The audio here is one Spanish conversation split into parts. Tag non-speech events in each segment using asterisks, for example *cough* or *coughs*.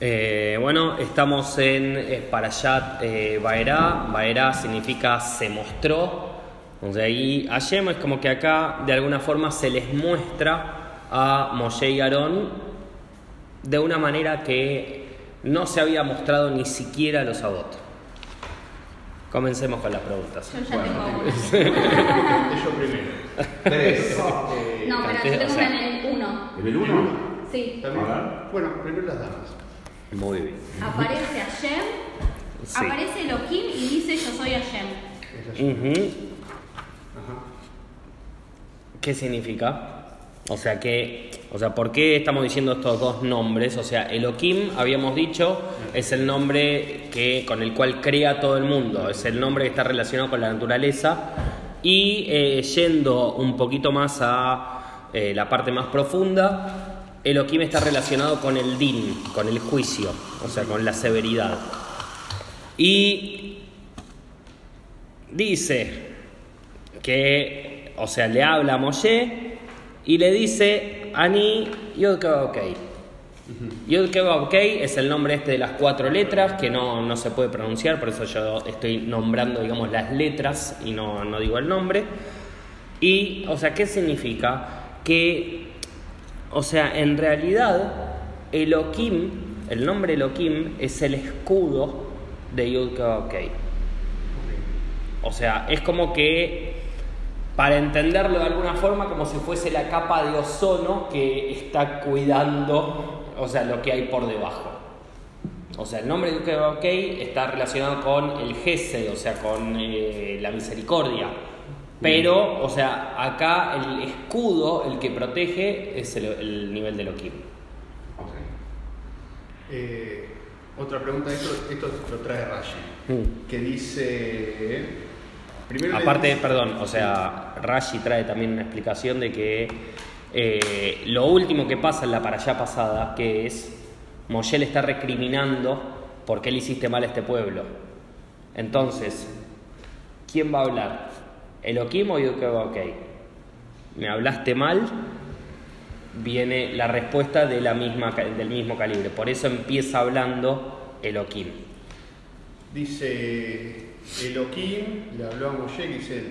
Eh, bueno, estamos en eh, Parashat eh, Baerá. Baerá significa se mostró. Entonces ahí Hashem es como que acá de alguna forma se les muestra a Moshe y Aarón de una manera que no se había mostrado ni siquiera a los Abot. Comencemos con las preguntas. Yo ya tengo uno. *laughs* Yo primero. Tres. *laughs* No, pero yo tengo una en el 1. ¿En el uno? Sí. ¿También? Bueno, primero las damas. Muy bien. Aparece Hashem, Sí. aparece Elohim y dice yo soy Hashem. Ujú. Ajá. ¿Qué significa? O sea, que, o sea, ¿por qué estamos diciendo estos dos nombres? O sea, Elohim, habíamos dicho, es el nombre que, con el cual crea todo el mundo, es el nombre que está relacionado con la naturaleza. Y eh, yendo un poquito más a eh, la parte más profunda, Elohim está relacionado con el din, con el juicio, o sea, con la severidad. Y dice que, o sea, le habla a Moshe y le dice, Ani Yod ok. Yod ok es el nombre este de las cuatro letras que no, no se puede pronunciar, por eso yo estoy nombrando, digamos, las letras y no, no digo el nombre. Y, o sea, ¿qué significa? Que, o sea, en realidad, Elohim, el nombre Elohim es el escudo de Yud. O sea, es como que, para entenderlo de alguna forma, como si fuese la capa de ozono que está cuidando, o sea, lo que hay por debajo. O sea, el nombre de OK está relacionado con el Gesed, o sea, con eh, la misericordia. Pero, o sea, acá el escudo, el que protege, es el, el nivel de Elohim. Ok. Eh, otra pregunta, esto, esto lo trae Rashi, Mm. que dice... Primero Aparte, dice- perdón, o sea, Rashi trae también una explicación de que eh, lo último que pasa en la para allá pasada, que es Moshe le está recriminando por qué le hiciste mal a este pueblo. Entonces, ¿quién va a hablar? ¿Elohim o ok? ¿Me hablaste mal? Viene la respuesta de la misma, del mismo calibre. Por eso empieza hablando Elohim. Dice Elohim, le habló a Moshe, que dice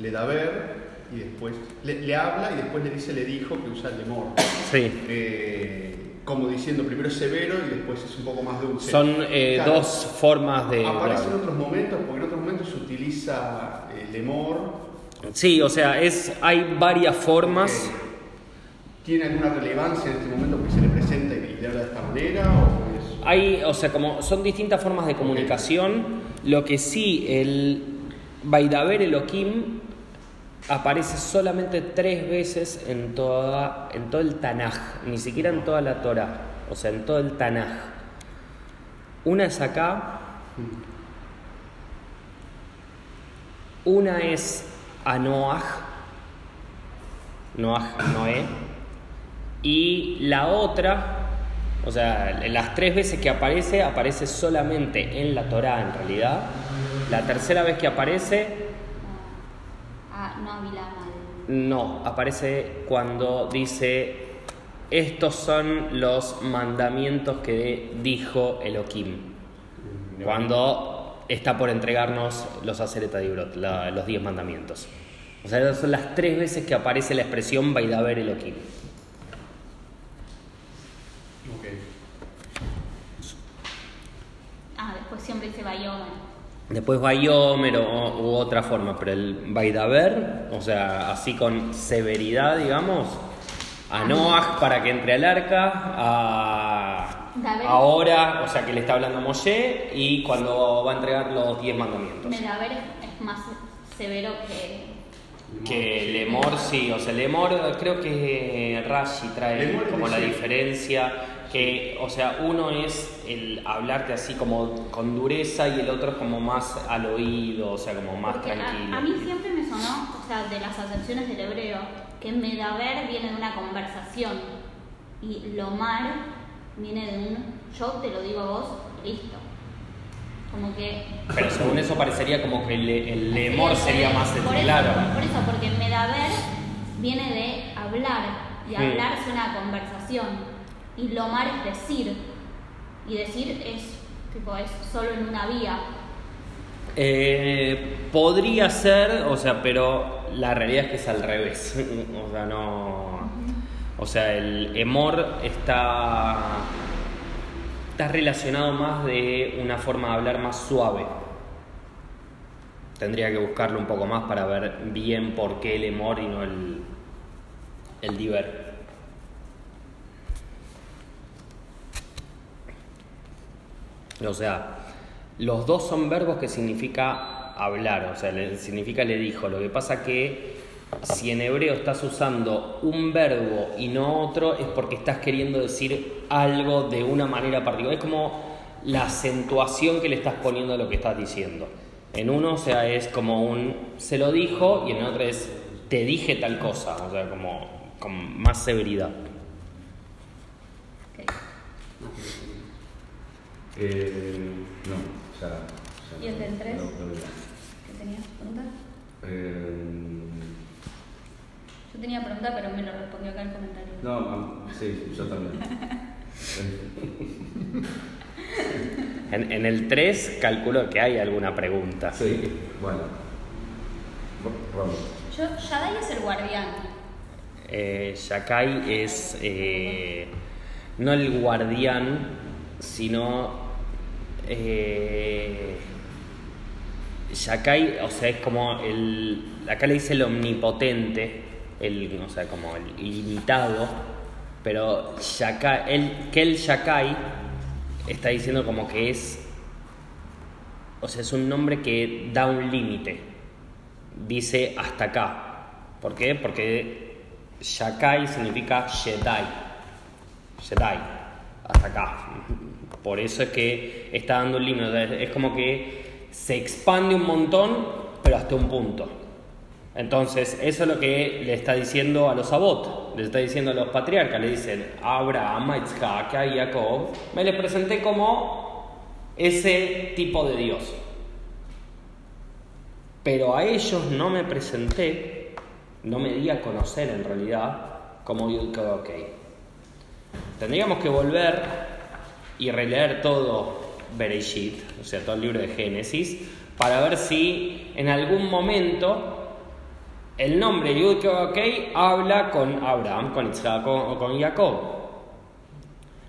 le da ver, y después le, le habla y después le dice le dijo que usa el lemor. Sí. Eh, como diciendo primero es severo y después es un poco más dulce. Son eh, Claro, dos formas de... de Aparece en otros momentos, porque en otros momentos se utiliza el lemor. Sí, o sea, es, hay varias formas. que ¿Tiene alguna relevancia en este momento porque se le presenta y le habla de esta manera? O es- Hay, o sea, como son distintas formas de comunicación. Lo que sí, el Baidaber Elohim aparece solamente tres veces en, toda, en todo el Tanaj, ni siquiera en toda la Torah, o sea, en todo el Tanaj. Una es acá, una es a Noaj, Noaj, Noé, y la otra, o sea, las tres veces que aparece, aparece solamente en la Torá en realidad. La tercera vez que aparece, Ah, no aparece cuando dice, estos son los mandamientos que dijo Elohim. Cuando está por entregarnos los Acereta Dibrot, la- los diez mandamientos. O sea, esas son las tres veces que aparece la expresión Baidaber Elohim. Ok. Ah, después siempre dice Bayomer. Después Bayomer o, u otra forma, pero el Baidaber, o sea, así con severidad, digamos, a Noah para que entre al arca, a Ahora, o sea, que le está hablando a Moshe, y cuando va a entregar los diez mandamientos. Medaber es, es más severo que. Que Lemor, sí, o sea, Lemor creo que Rashi trae Lemor como la diferencia, que, o sea, uno es el hablarte así como con dureza y el otro es como más al oído, o sea, como más Porque a, tranquilo. a mí siempre me sonó, o sea, de las acepciones del hebreo, que Medaber viene de una conversación y Lomar viene de un yo te lo digo a vos, listo. Como que. Pero según eso parecería como que el, el Lemor sería más por claro. Por eso, porque Medaber viene de hablar y Sí. hablar es una conversación y Lomar es decir. y decir es tipo es solo en una vía. Eh, podría ser, o sea, pero la realidad es que es al revés. *laughs* o sea, no. O sea, el emor está. está relacionado más de una forma de hablar más suave. Tendría que buscarlo un poco más para ver bien por qué el emor y no el, el diver. O sea, los dos son verbos que significa hablar, o sea, significa le dijo. Lo que pasa que si en hebreo estás usando un verbo y no otro, es porque estás queriendo decir algo de una manera particular. Es como la acentuación que le estás poniendo a lo que estás diciendo. En uno, o sea, es como un se lo dijo y en otro es te dije tal cosa, o sea, como con más severidad. Ok. Eh, no, ya. ya ¿Y el del tres? no, no, ya. ¿Qué tenías pregunta? Eh, Yo tenía pregunta, pero me lo respondió acá en el comentario. no, sí, yo también. En, en el 3 calculo que hay alguna pregunta. sí, bueno. Vamos. Yo, Yadai es el guardián. Eh, Yakai es eh, no el guardián, sino eh, Yakai, o sea, es como el. Acá le dice el omnipotente, el, o sea, como el ilimitado, pero Yakai, el, que el Yakai está diciendo como que es. O sea, es un nombre que da un límite. Dice hasta acá. ¿Por qué? Porque Shakai significa Jedi. Jedi. Hasta acá. Por eso es que está dando un límite. Es como que se expande un montón, pero hasta un punto. Entonces, eso es lo que le está diciendo a los Abot, le está diciendo a los patriarcas, le dicen, Abraham, Isaac, Jacob, me les presenté como ese tipo de Dios. Pero a ellos no me presenté, no me di a conocer en realidad como ok. Tendríamos que volver y releer todo Bereshit, o sea, todo el libro de Génesis, para ver si en algún momento el nombre Yud ok habla con Abraham, con Isaac o con Jacob.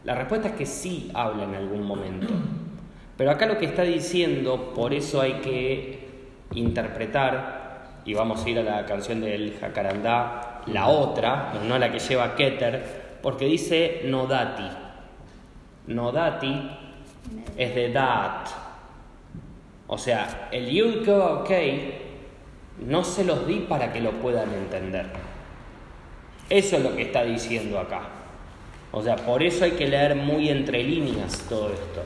La respuesta es que sí habla en algún momento. Pero acá lo que está diciendo, por eso hay que interpretar, y vamos a ir a la canción del Jacarandá, la otra, no la que lleva Keter, porque dice Nodati. Nodati es de Dat. O sea, el Yud ok no se los di para que lo puedan entender. Eso es lo que está diciendo acá. O sea, por eso hay que leer muy entre líneas todo esto.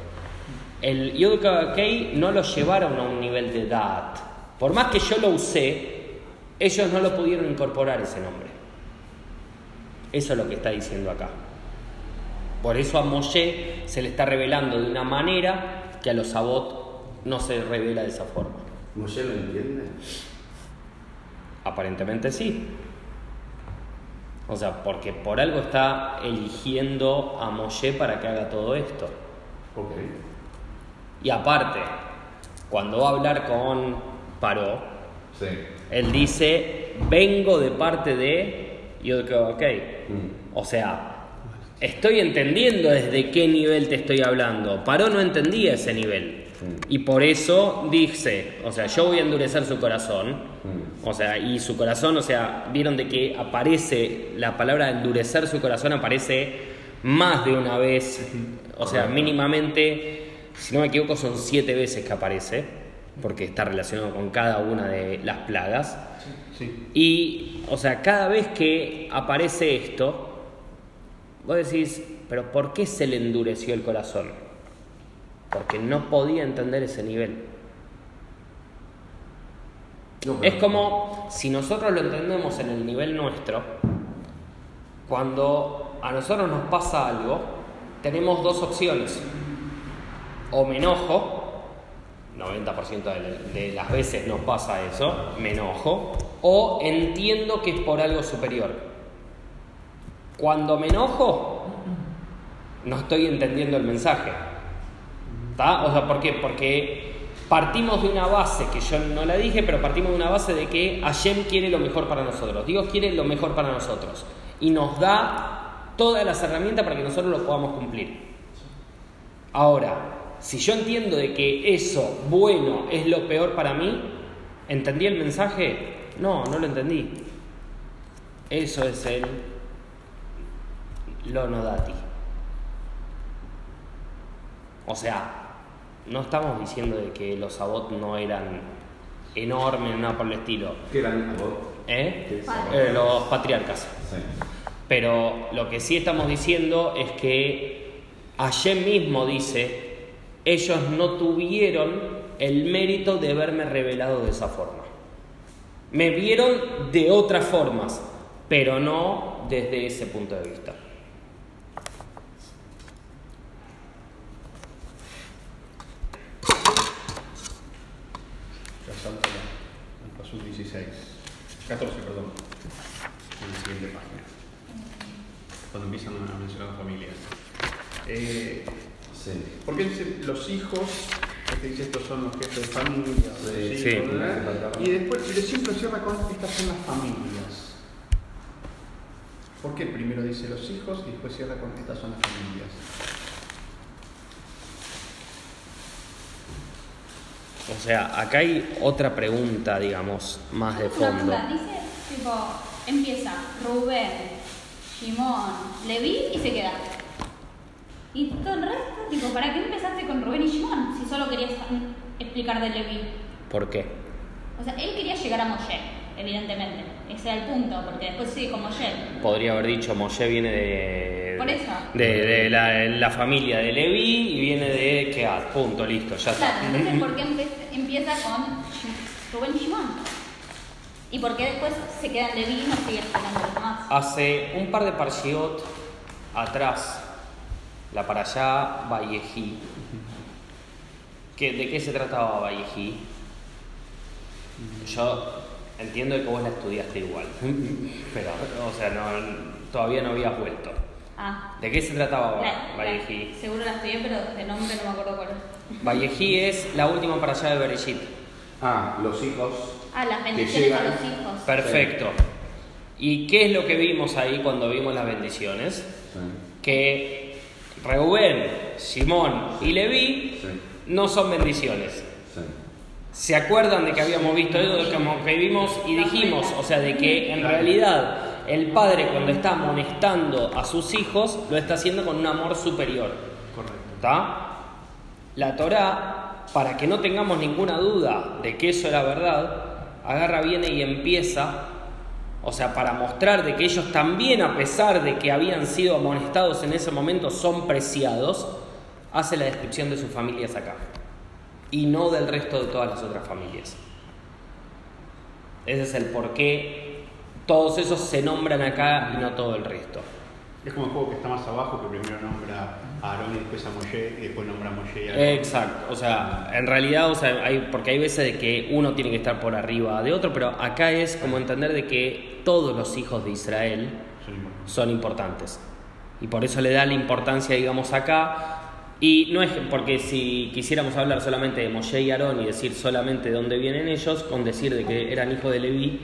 El Yud ok no lo llevaron a un nivel de Dat. Por más que yo lo usé, ellos no lo pudieron incorporar ese nombre. Eso es lo que está diciendo acá. Por eso a Moshe se le está revelando de una manera que a los Sabot no se revela de esa forma. ¿Moshe lo entiende? Aparentemente sí. O sea, porque por algo está eligiendo a Moshe para que haga todo esto. Ok. Y aparte, cuando va a hablar con Paró, Sí. él dice, vengo de parte de... Yo digo, ok. Mm. O sea, estoy entendiendo desde qué nivel te estoy hablando. Paró no entendía ese nivel. Mm. Y por eso dice, o sea, yo voy a endurecer su corazón. Mm. O sea, y su corazón, o sea, vieron de que aparece, la palabra endurecer su corazón aparece más de una vez. O sea, mínimamente, si no me equivoco, son siete veces que aparece, porque está relacionado con cada una de las plagas. Sí. Y, o sea, cada vez que aparece esto, vos decís, pero ¿por qué se le endureció el corazón? Porque no podía entender ese nivel. No, pero- Es como si nosotros lo entendemos en el nivel nuestro, cuando a nosotros nos pasa algo, tenemos dos opciones. O me enojo, 90% de, de las veces nos pasa eso, me enojo, o entiendo que es por algo superior. Cuando me enojo, no estoy entendiendo el mensaje. ¿Está? O sea, ¿por qué? Porque partimos de una base, que yo no la dije, pero partimos de una base de que Hashem quiere lo mejor para nosotros. Dios quiere lo mejor para nosotros. Y nos da todas las herramientas para que nosotros lo podamos cumplir. Ahora, si yo entiendo de que eso bueno es lo peor para mí, ¿entendí el mensaje? No, no lo entendí. Eso es el lo no dati. O sea, no estamos diciendo de que los sabot no eran enormes, nada por el estilo. ¿Qué eran? ¿Eh? ¿Qué es Padre. Eh, los patriarcas. Sí. Pero lo que sí estamos diciendo es que Hashem mismo dice, ellos no tuvieron el mérito de haberme revelado de esa forma. Me vieron de otras formas, pero no desde ese punto de vista. Ya salta la- al paso 16. 14, perdón. En la siguiente página. Cuando empiezan a mencionar las familias. Eh, Sí. porque dice los hijos, este dice estos son los jefes de familia, Sí, hijos, sí. y después, pero siempre cierra con estas son las familias. ¿Por qué primero dice los hijos y después cierra con estas son las familias? O sea, acá hay otra pregunta, digamos, más de Una fondo. dice, tipo, empieza Rubén, Simón, Leví y se queda. Y todo el resto, tipo, ¿para qué empezaste con Rubén y Simón si solo querías explicar de Leví? ¿Por qué? O sea, él quería llegar a Moshe, evidentemente. Ese era el punto, porque después sigue con Moshe. Podría haber dicho, Moshe viene de, Por eso. de, de la, la familia de Levi y viene de Keat. Punto, listo, ya Claro, está. entonces, ¿por qué empieza con Rubén y Simón? ¿Y por qué después se queda en Leví y no sigue explicando los demás? Hace un par de parshiot atrás, la para allá, Vallejí. ¿Qué- ¿De qué se trataba Vallejí? Yo entiendo que vos la estudiaste igual, *laughs* pero, o sea, no, todavía no habías vuelto. Ah, ¿De qué se trataba la- la- Vallejí? seguro la estudié, pero de nombre no me acuerdo cuál es. Vallejí es la última para allá de Bereshit. Ah, los hijos. Ah, las bendiciones a los hijos. Perfecto. ¿Y qué es lo que vimos ahí cuando vimos las bendiciones? Sí. Que Reubén, Simón y Leví no son bendiciones. ¿Se acuerdan de que habíamos visto eso? Como que vimos y dijimos, o sea, de que en realidad el padre cuando está amonestando a sus hijos lo está haciendo con un amor superior. Correcto. ¿Está? La Torá, para que no tengamos ninguna duda de que eso era verdad, agarra, viene y empieza, o sea, para mostrar de que ellos también, a pesar de que habían sido amonestados en ese momento, son preciados, hace la descripción de sus familias acá. Y no del resto de todas las otras familias. Ese es el por qué todos esos se nombran acá y no todo el resto. Es como el juego que está más abajo, que primero nombra Aarón y después a Moshe, y después nombra a Moshe y a Aarón. Exacto, o sea, en realidad, o sea, hay, porque hay veces de que uno tiene que estar por arriba de otro, pero acá es como entender de que todos los hijos de Israel Son importantes. son importantes. Y por eso le da la importancia, digamos, acá. Y no es porque si quisiéramos hablar solamente de Moshe y Aarón y decir solamente de dónde vienen ellos, con decir de que eran hijos de Leví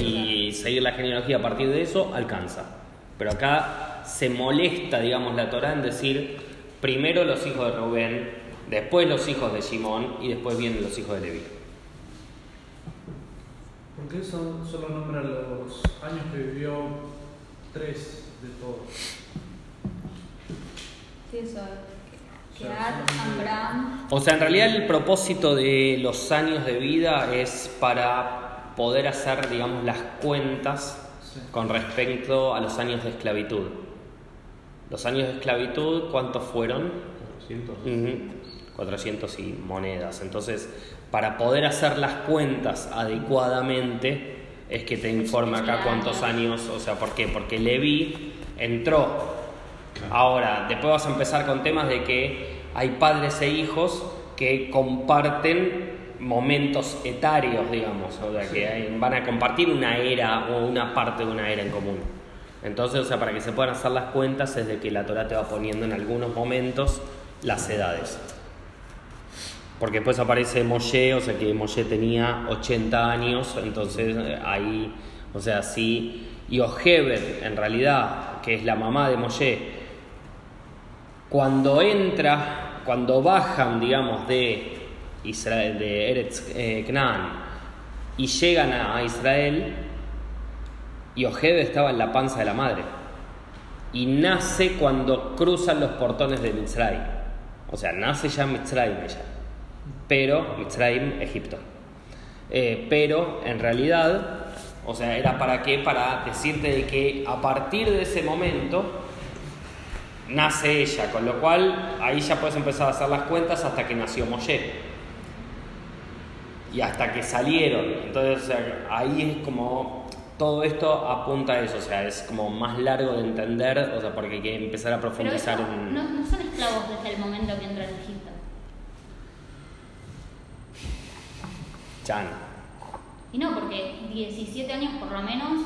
y seguir la genealogía a partir de eso, alcanza. Pero acá se molesta, digamos, la Torá en decir primero los hijos de Rubén, después los hijos de Simón y después vienen los hijos de Leví. ¿Por qué son- solo nombra los años que vivió tres de todos? Sí, eso. O sea, Keat, son- Abraham. O sea, en realidad el propósito de los años de vida es para poder hacer, digamos, las cuentas con respecto a los años de esclavitud. Los años de esclavitud, ¿cuántos fueron? 400. Ujú, 400 y monedas. Entonces, para poder hacer las cuentas adecuadamente, es que te informa acá cuántos años, o sea, ¿por qué? Porque Levi entró. Ahora, después vas a empezar con temas de que hay padres e hijos que comparten momentos etarios, digamos, o sea, que hay- van a compartir una era o una parte de una era en común. Entonces, o sea, para que se puedan hacer las cuentas es de que la Torah te va poniendo en algunos momentos las edades. Porque después aparece Moshe, o sea que Moshe tenía 80 años, entonces eh, ahí, o sea, sí. Y Ojebed, en realidad, que es la mamá de Moshe, cuando entra, cuando bajan, digamos, de Israel, de Eretz eh, Canaan, y llegan a Israel, y Ojebed estaba en la panza de la madre. Y nace cuando cruzan los portones de Mitzrayim. O sea, nace ya Mitzrayim ella. Pero, Mitzrayim, Egipto. Eh, pero, en realidad, o sea, era para qué? Para decirte de que a partir de ese momento nace ella, con lo cual ahí ya puedes empezar a hacer las cuentas hasta que nació Moshe. Y hasta que salieron. Entonces, o sea, ahí es como todo esto apunta a eso, o sea, es como más largo de entender, o sea, porque hay que empezar a Pero profundizar eso, en... no, no son esclavos desde el momento que entran en Egipto. Chan. Y no, porque 17 años por lo menos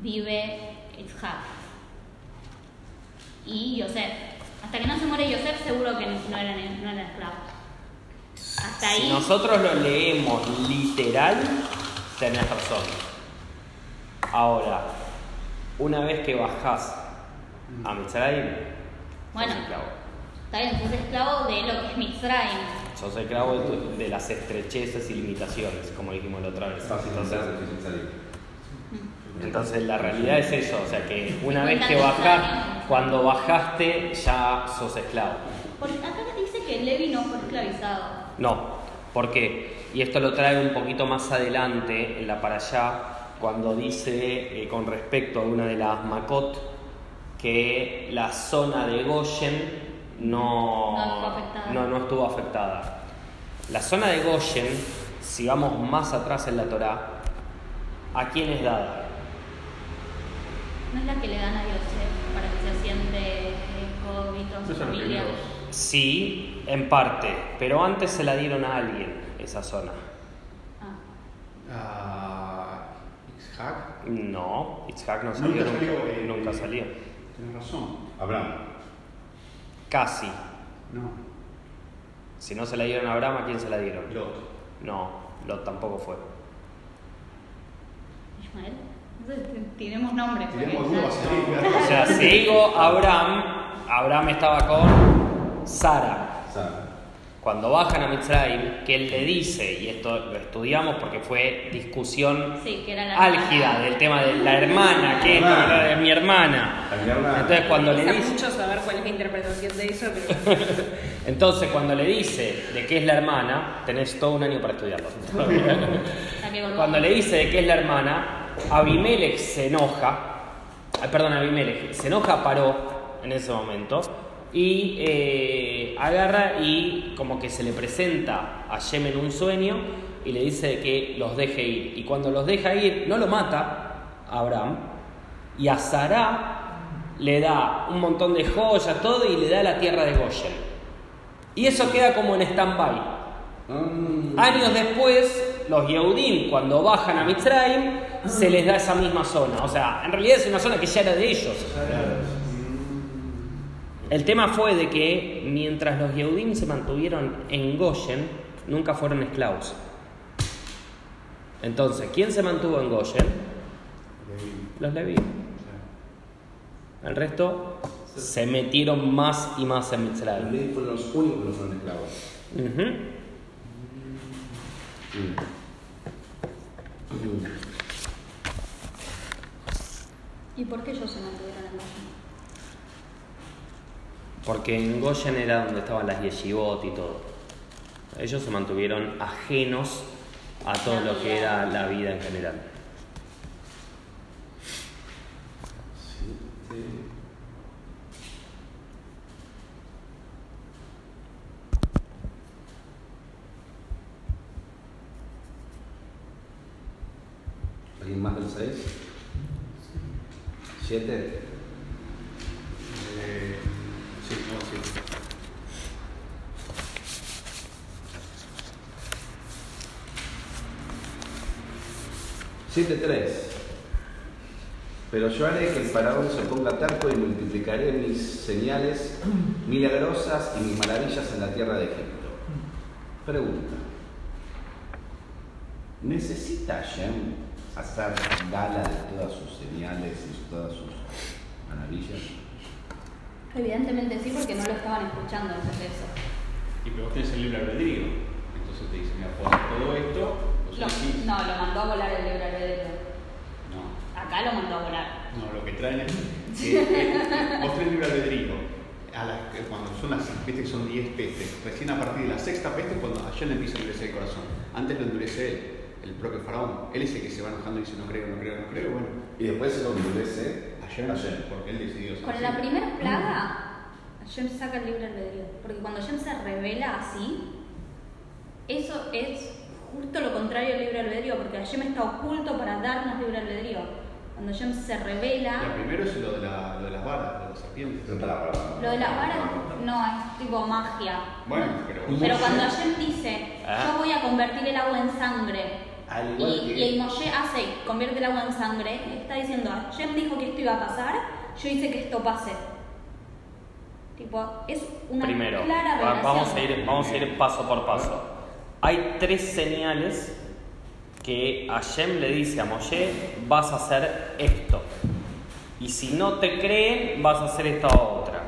vive Isaac. Y Yosef. Hasta que no se muere Yosef, seguro que no eran, no eran esclavos. Hasta ahí. Si nosotros lo leemos literal, tenés razón. Ahora, una vez que bajás a Mitzrayim, Bueno. sos esclavo. Está bien, sos esclavo de lo que es Mitzrayim. Sos esclavo de, tu- de las estrecheces y limitaciones, como dijimos la otra vez. Entonces, entonces la realidad es eso, o sea que una vez que bajás, cuando bajaste ya sos esclavo. Porque acá dice que Levi no fue esclavizado. No, ¿por qué? Y esto lo trae un poquito más adelante en la para allá, cuando dice eh, con respecto a una de las Makot que la zona de Goshen no, No estuvo afectada. no- no estuvo afectada. La zona de Goshen, si vamos más atrás en la Torá, ¿a quién es dada? No es la que le dan a Yosef para que se asiente Jacob y toda su familia. Sí, en parte, pero antes se la dieron a alguien esa zona. Ah. Ah, Isaac. No, Itzhak no salió, Nunca nunca, salió, eh, nunca salió. Tienes razón. Abraham. Casi. No. Si no se la dieron a Abraham, ¿a quién se la dieron? Lot. No, Lot tampoco fue. Ismael. Entonces, tiremos nombres. Tenemos dudas. O sea, si digo Abraham, Abraham estaba con Sara. Sara. Cuando bajan a Mitzrayim, que él le dice, y esto lo estudiamos porque fue discusión Sí, que era la álgida hermana. del tema de la hermana, que es mi hermana. Entonces cuando le dice, mucho saber cuál es la interpretación de eso, pero *laughs* entonces cuando le dice de qué es la hermana, tenés todo un año para estudiarlo. *laughs* Cuando le dice de qué es la hermana, Abimelech se enoja, perdón, Abimelech, se enoja, paró en ese momento y eh, agarra y como que se le presenta a Shem en un sueño y le dice que los deje ir. Y cuando los deja ir, no lo mata a Abraham y a Sarah le da un montón de joyas, todo y le da la tierra de Goshen. Y eso queda como en stand-by. Mm. Años después, los Yehudim, cuando bajan a Mitzrayim, se les da esa misma zona. O sea, en realidad es una zona que ya era de ellos. El tema fue de que mientras los Yehudim se mantuvieron en Goshen, nunca fueron esclavos. Entonces, ¿quién se mantuvo en Goshen? Los Leví. El resto se metieron más y más en Los Mitzrayim. Levi fueron los únicos que no fueron esclavos. ¿Y por qué ellos se mantuvieron en Goshen? Porque en Goshen era donde estaban las yeshivot y todo. Ellos se mantuvieron ajenos a todo lo que era la vida en general. ¿Alguien más del 6? ¿7? Eh, sí, no, sí. Siete tres. Pero yo haré que el faraón se ponga terco y multiplicaré mis señales milagrosas y mis maravillas en la tierra de Egipto. Pregunta. ¿Necesita Hashem hacer gala de todas sus señales y todas sus maravillas? Evidentemente sí, porque no lo estaban escuchando antes de eso. Y pero vos tenés el libre albedrío. Entonces te dice, mira, podés todo esto, vos Lo- elegís. no, lo mandó a volar el libre albedrío. No. Acá lo mandó a volar. No, lo que traen es *laughs* que eh, vos tenés libre albedrío. A las, que cuando son las, que son 10 pestes, recién a partir de la sexta peste es cuando allá le empieza a endurecer el corazón. Antes lo endurece él, el propio faraón. Él es el que se va enojando y dice no creo, no creo, no creo. Bueno, Y después se lo endurece ayer, Hashem. porque él decidió ser Con así. la primera plaga, Hashem saca el libre albedrío. Porque cuando Hashem se revela así, eso es justo lo contrario al libre albedrío, porque Hashem está oculto para darnos libre albedrío. Cuando Hashem se revela, primero es lo de, la, lo de las varas, de las serpientes. Lo lo de las varas no es tipo magia. Bueno, pero. Pero cuando Hashem dice, Ah. yo voy a convertir el agua en sangre, Al y, igual y que. el Moshe hace, convierte el agua en sangre, está diciendo, Hashem dijo que esto iba a pasar, yo hice que esto pase. Tipo, es una Primero, clara revelación. vamos a, ir, vamos a ir paso por paso. Hay tres señales que Hashem le dice a Moshe, vas a hacer esto. Y si no te creen, vas a hacer esta otra.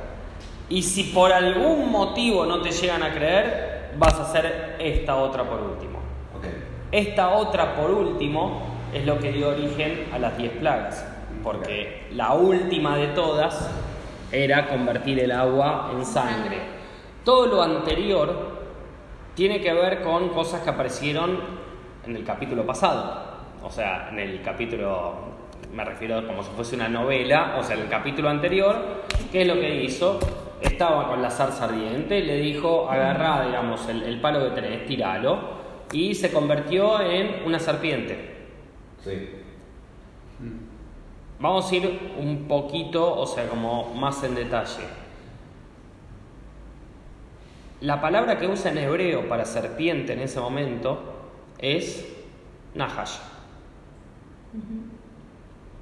Y si por algún motivo no te llegan a creer, vas a hacer esta otra por último. Esta otra por último es lo que dio origen a las diez plagas, porque la última de todas era convertir el agua en sangre. Todo lo anterior tiene que ver con cosas que aparecieron en el capítulo pasado, o sea, en el capítulo, me refiero como si fuese una novela, o sea, en el capítulo anterior, ¿qué es lo que hizo? Estaba con la zarza ardiente, le dijo, agarrá, digamos, el, el palo que tenés, tiralo, y se convirtió en una serpiente. Sí. Vamos a ir un poquito, o sea, como más en detalle. La palabra que usa en hebreo para serpiente en ese momento es Nahash.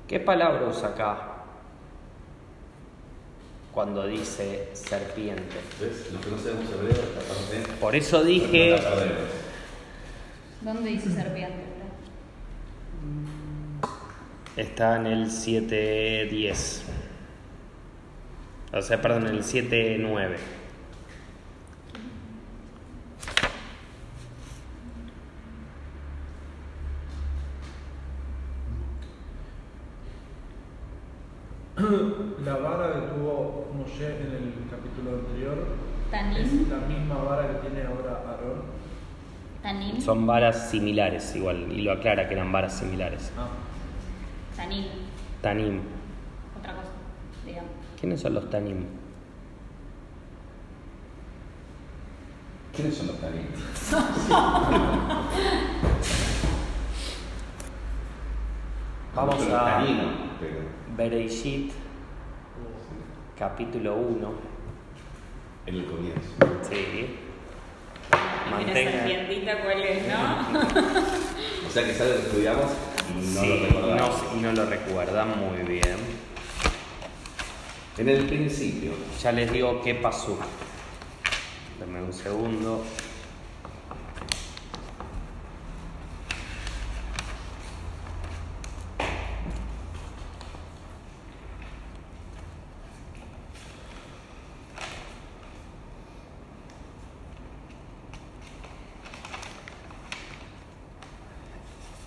¿Qué palabra usa acá cuando dice serpiente? ¿Ves? Los que no sabemos hebreo, esta parte. Por eso dije. ¿Dónde dice serpiente? está en el 7.10. O sea, perdón, en el 7.9. La vara que tuvo Moshe en el capítulo anterior es Tanim. la misma vara que tiene ahora Aarón. Tanim. Son varas similares, igual, y lo aclara que eran varas similares. Ah, Tanim. Tanim. Otra cosa, digamos. ¿Quiénes son los Tanim? ¿Quiénes son los tanim? *laughs* Vamos Los a taninos, pero. Bereishit, capítulo 1. En el comienzo. Mantenga. serpientita, ¿cuál es, no? *laughs* O sea que es algo que estudiamos y no Sí, lo recordamos. no, y no lo recuerdan muy bien. En el principio. Ya les digo qué pasó. Dame un segundo.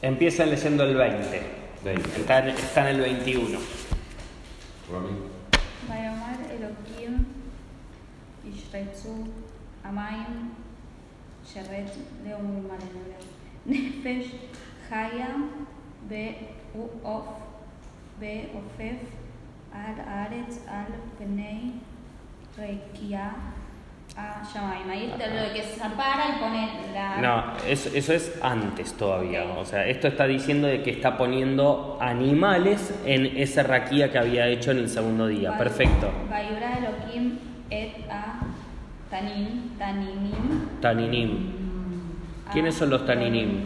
Empiezan leyendo el 20. 20. Está, en el 21. *laughs* Nefesh Haya Be Uof Ofef Al Al Penei Ah, ahí lo que es para y pone la... No, eso, eso es antes todavía. O sea, esto está diciendo de que está poniendo animales en esa raquía que había hecho en el segundo día. Perfecto. Vayura Elohim et a taninim. Taninim. Mm. ¿Quiénes son los taninim?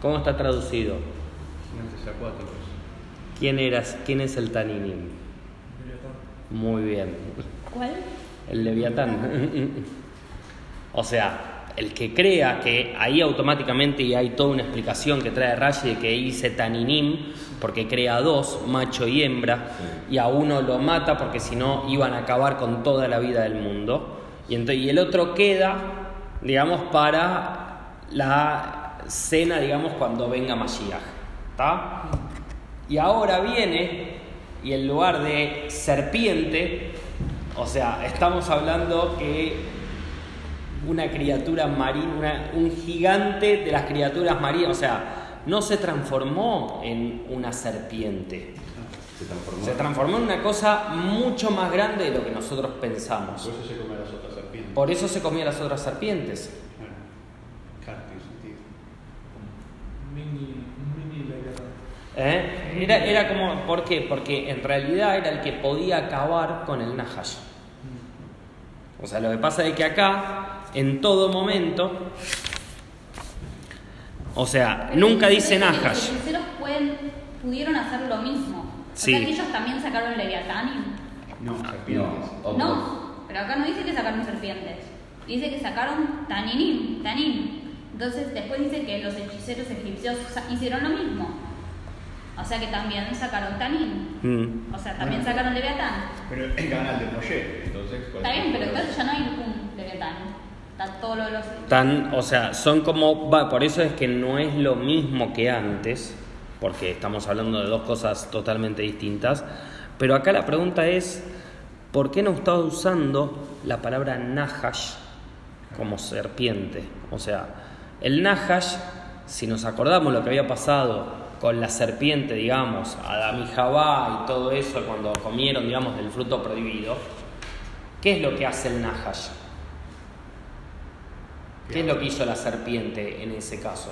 ¿Cómo está traducido? ¿Quién, eras, ¿Quién es el taninim? Muy bien. ¿Cuál? El Leviatán. o sea, el que crea que ahí automáticamente y hay toda una explicación que trae Rashi de que dice Taninim, porque crea dos, macho y hembra, y a uno lo mata porque si no iban a acabar con toda la vida del mundo. Y, ento- y el otro queda, digamos, para la cena, digamos, cuando venga Mashiach. ¿Está? Y ahora viene, y en lugar de serpiente, o sea, estamos hablando que una criatura marina, una- un gigante de las criaturas marinas, o sea, no se transformó en una serpiente, Se transformó. se transformó en una cosa mucho más grande de lo que nosotros pensamos. Por eso se come a las otras serpientes. Por eso se comía las otras serpientes. Bueno, claro, tiene sentido. Un mini, un mini Leviatán. ¿Eh? Era, era como, ¿por qué? Porque en realidad era el que podía acabar con el Nahash. O sea, lo que pasa es que acá, en todo momento, o sea, Pero nunca los dice Nahash. Los hechiceros pueden, pudieron hacer lo mismo. Sí. O sea que ellos también sacaron Leviatán. No, serpientes. No, No, pero acá no dice que sacaron serpientes. Dice que sacaron Taninim, Tanin. Entonces después dice que los hechiceros egipcios hicieron lo mismo. O sea que también sacaron Tanin. Mm. O sea, también sacaron Leviatán. Pero es canal de Moshe, entonces. ¿cuál Está es bien, el pero entonces ya no hay un Leviatán. Está todo lo de los. Tan, o sea, son como, va, por eso es que no es lo mismo que antes, porque estamos hablando de dos cosas totalmente distintas, pero acá la pregunta es, ¿por qué no está usando la palabra Nahash como serpiente? O sea, el Nahash, si nos acordamos lo que había pasado con la serpiente, digamos, Adam y Jabá y todo eso, cuando comieron, digamos, del fruto prohibido, ¿qué es lo que hace el Nahash? ¿Qué es lo que hizo la serpiente en ese caso?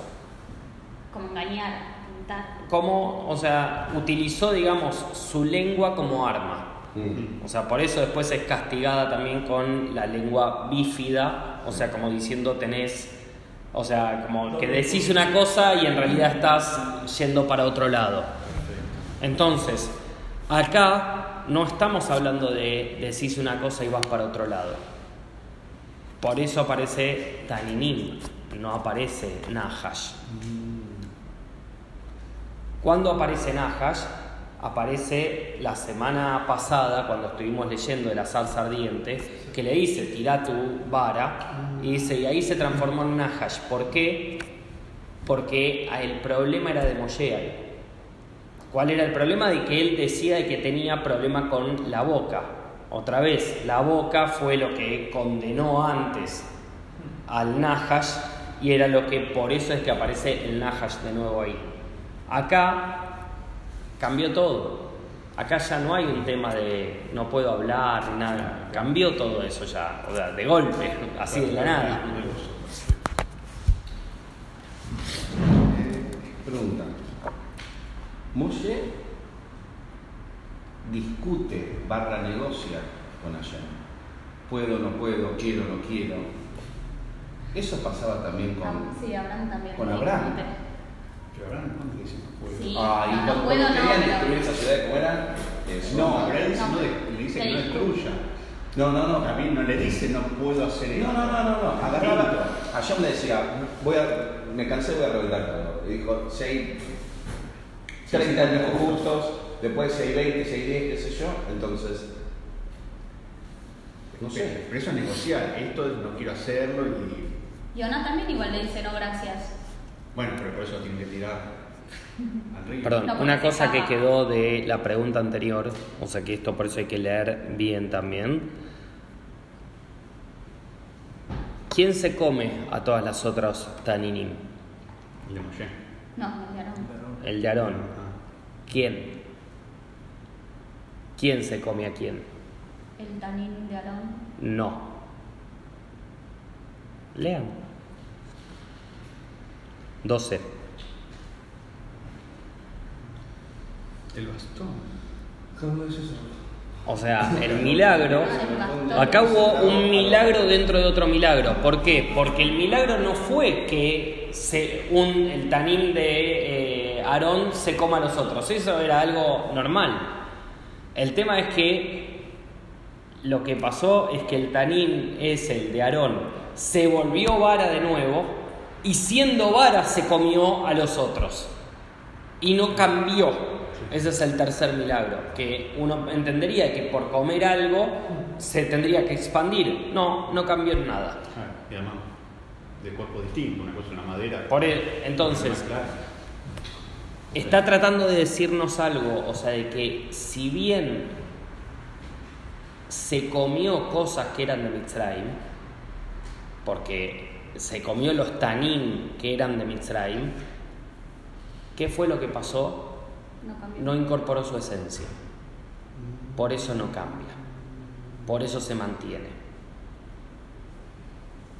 Como engañar, pintar. ¿Cómo, o sea, utilizó, digamos, su lengua como arma? Mm. O sea, por eso después es castigada también con la lengua bífida, o sea, como diciendo tenés, o sea, como que decís una cosa y en realidad estás yendo para otro lado. Entonces, acá no estamos hablando de decís una cosa y vas para otro lado. Por eso aparece Taninim, no aparece Nahash. ¿Cuándo aparece Nahash? Aparece la semana pasada, cuando estuvimos leyendo de la salsa ardiente, que le dice, tira tu vara, y dice, y ahí se transformó en Nahash. ¿Por qué? Porque el problema era de Moshe. ¿Cuál era el problema? De que él decía de que tenía problema con la boca. Otra vez, la boca fue lo que condenó antes al Nahash y era lo que por eso es que aparece el Nahash de nuevo ahí. Acá cambió todo. Acá ya no hay un tema de no puedo hablar ni nada. Cambió todo eso ya, o sea, de golpe, *laughs* así de la nada. Pregunta. Moshe discute barra negocia con Hashem. Puedo, no puedo, quiero, no quiero. Eso pasaba también con... Sí, Abraham también. con Abraham. Pero Abraham, ¿cuándo dice? Sí. Ah, y no, no cuando, puedo, cuando no, querían pero- destruir esa ciudad, ¿cómo era? Eso. No, pero él dice, No. no, de- le dice que no Le- destruya. No, no, no. También no le dice no puedo hacer esto. No, no, no, no, no. Agarraba. Hashem le decía, voy a, me cansé, voy a reventar todo. Y dijo, si hay 30 años justos, después si hay 20, si hay 10, qué sé yo, entonces. No sé. Pero eso es negociar. Esto no quiero hacerlo y. Yonah también igual le dice no gracias. Bueno, pero por eso tiene que tirar. Perdón, No, una cosa que quedó de la pregunta anterior, o sea que esto por eso hay que leer bien también. ¿Quién se come a todas las otras Taninim? El de Moshe. No, no, ya no. El de Aarón. Ah. ¿Quién? ¿Quién se come a quién? El tanín de Aarón. No. Lean. 12. El bastón. ¿Cómo dice eso? O sea, el milagro. Acá hubo un milagro dentro de otro milagro. ¿Por qué? Porque el milagro no fue que se, un, el tanín de eh, Aarón se coma a los otros. Eso era algo normal. El tema es que lo que pasó es que el tanín es el de Aarón, se volvió vara de nuevo y siendo vara se comió a los otros. Y no cambió. Ese es el tercer milagro, que uno entendería que por comer algo se tendría que expandir. No, no cambió en nada. Ah, y además, de cuerpo distinto, una cosa es una madera. Por el- entonces, está tratando de decirnos algo, o sea, de que si bien se comió cosas que eran de Mitzrayim, porque se comió los tanín que eran de Mitzrayim, ¿qué fue lo que pasó? No incorporó su esencia. Por eso no cambia. Por eso se mantiene.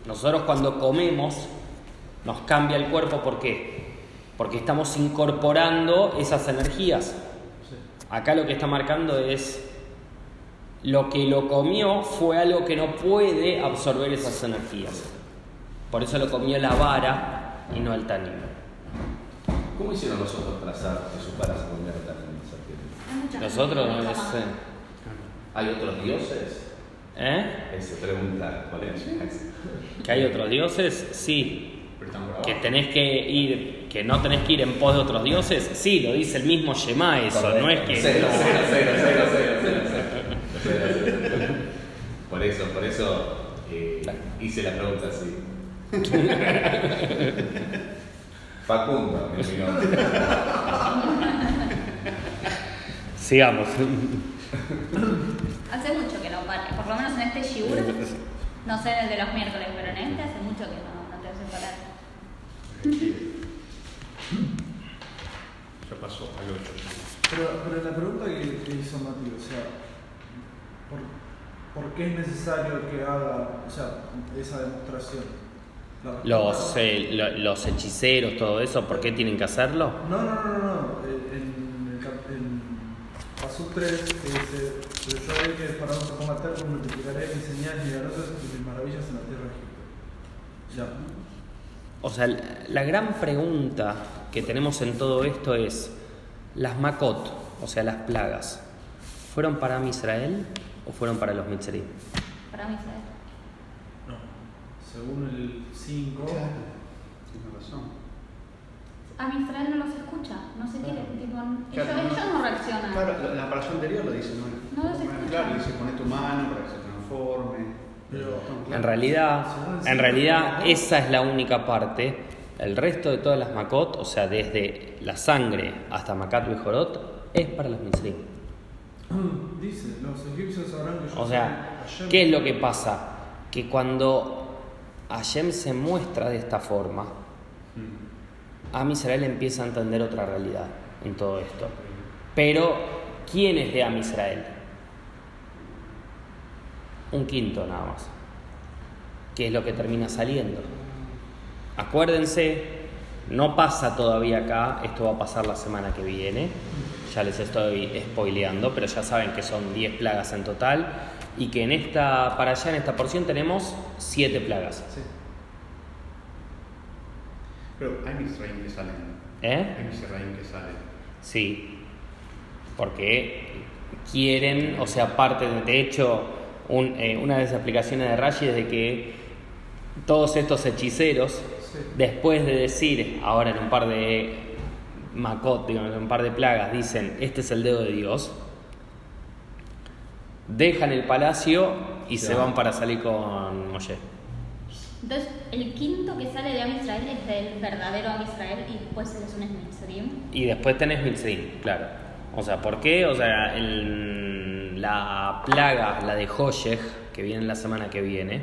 Nosotros cuando comemos nos cambia el cuerpo, ¿por qué? Porque estamos incorporando esas energías. Acá lo que está marcando es lo que lo comió fue algo que no puede absorber esas energías. Por eso lo comió la vara y no el tanín. ¿Cómo hicieron los otros para hacer que sus varas se volvieran tan serpientes? Hay mucha Nosotros no lo es, ¿Hay otros dioses? ¿Eh? Esa pregunta, ¿cuál es? ¿Que hay otros dioses? Sí. ¿Que tenés que ir, que no tenés que ir en pos de otros dioses? Sí, lo dice el mismo Shema eso, no es que... Cero, cero, cero, cero, cero, cero, cero. Por eso, por eso eh, hice la pregunta así. *laughs* Facundo, mi nombre. Sigamos. Hace mucho que no para, por lo menos en este shiur, no sé en el de los miércoles, pero en este hace mucho que no, no te hace parar. Ya pasó al 8. Pero, pero la pregunta que, que hizo Mati, o sea, ¿por, por qué es necesario que haga o sea, esa demostración? Los, eh, lo- los hechiceros, todo eso, ¿por qué tienen que hacerlo? No, no, no, no, no. eh, el Pasuk 3 que dice, pero yo haré que el faraón se ponga terco, multiplicaré mis señales milagrosas y mis maravillas en la tierra de Egipto. Ya. O sea, la, gran pregunta que tenemos en todo esto es, ¿las Makot, o sea, las plagas, fueron para Israel o fueron para los Mitzrim? Para ¿sabes? No. Según el 5, Tienes razón. A mi Israel no los escucha, no se quiere, tipo, ellos, Claro, ellos no reaccionan. Claro, la, la frase anterior lo dice, ¿no? No escucha. Claro, dice pone tu mano para que se transforme. Pero- En realidad, en realidad esa es la única parte. El resto de todas las Makot, o sea, desde la sangre hasta Makat y Jorot, es para los Mitzrim. *clears throat* dice, los egipcios sabrán que yo O sea, soy. ¿qué es lo que pasa? Que cuando Hashem se muestra de esta forma, Am Israel empieza a entender otra realidad en todo esto. Pero, ¿quién es de Am Israel? Un quinto nada más. Que es lo que termina saliendo. Acuérdense, no pasa todavía acá, esto va a pasar la semana que viene. Ya les estoy spoileando, pero ya saben que son 10 plagas en total y que en esta, para allá en esta porción tenemos 7 plagas. Sí. Pero hay Misraim que salen. ¿Eh? Hay Misraim que salen. Sí, porque quieren, o sea, parte de, de hecho, un- eh, una de las explicaciones de Rashi es de que todos estos hechiceros, Sí. después de decir, ahora en un par de macot, digamos, en un par de plagas, dicen, este es el dedo de Dios, dejan el palacio y se van para salir con Moshe. Entonces, el quinto que sale de Am Israel es del verdadero Am Israel y después se les une Mitzrim. Y después tenés Mitzrim, claro. O sea, ¿por qué? O sea, el- la plaga, la de Hoshech, que viene la semana que viene,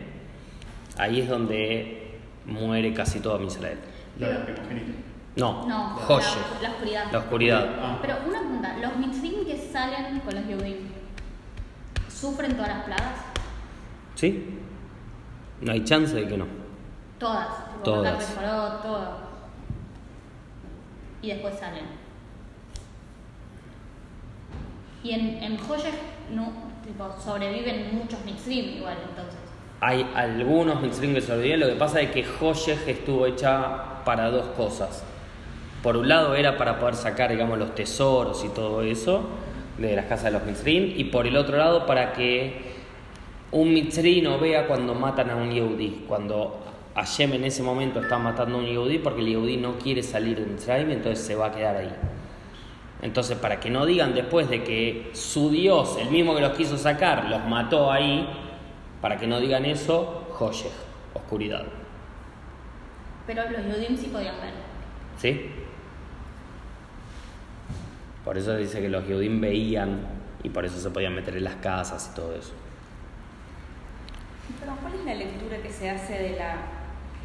ahí es donde muere casi todo Israel. La la primogénita. No, No, Hoshech, la, la oscuridad. la oscuridad. Ah. Pero una pregunta, ¿los Mitzrim que salen con los Yehudim sufren todas las plagas? ¿Sí? No hay chance de que no. Todas. Todas. Todo. Y después salen. Y en, en no, tipo, sobreviven muchos Mitzrim igual entonces. Hay algunos Mitzrim que sobreviven, lo que pasa es que Hoshech estuvo hecha para dos cosas. Por un lado era para poder sacar, digamos, los tesoros y todo eso de las casas de los Mitzrim, y por el otro lado para que un Mitzri no vea cuando matan a un Yehudi, cuando Hashem en ese momento está matando a un Yehudi porque el Yehudi no quiere salir de Mitzrayim, entonces se va a quedar ahí. Entonces, para que no digan después de que su Dios, el mismo que los quiso sacar, los mató ahí, para que no digan eso, Hoshech, oscuridad. Pero los Yudim sí podían ver. ¿Sí? Por eso dice que los Yehudim veían y por eso se podían meter en las casas y todo eso. Pero ¿cuál es la lectura que se hace de la,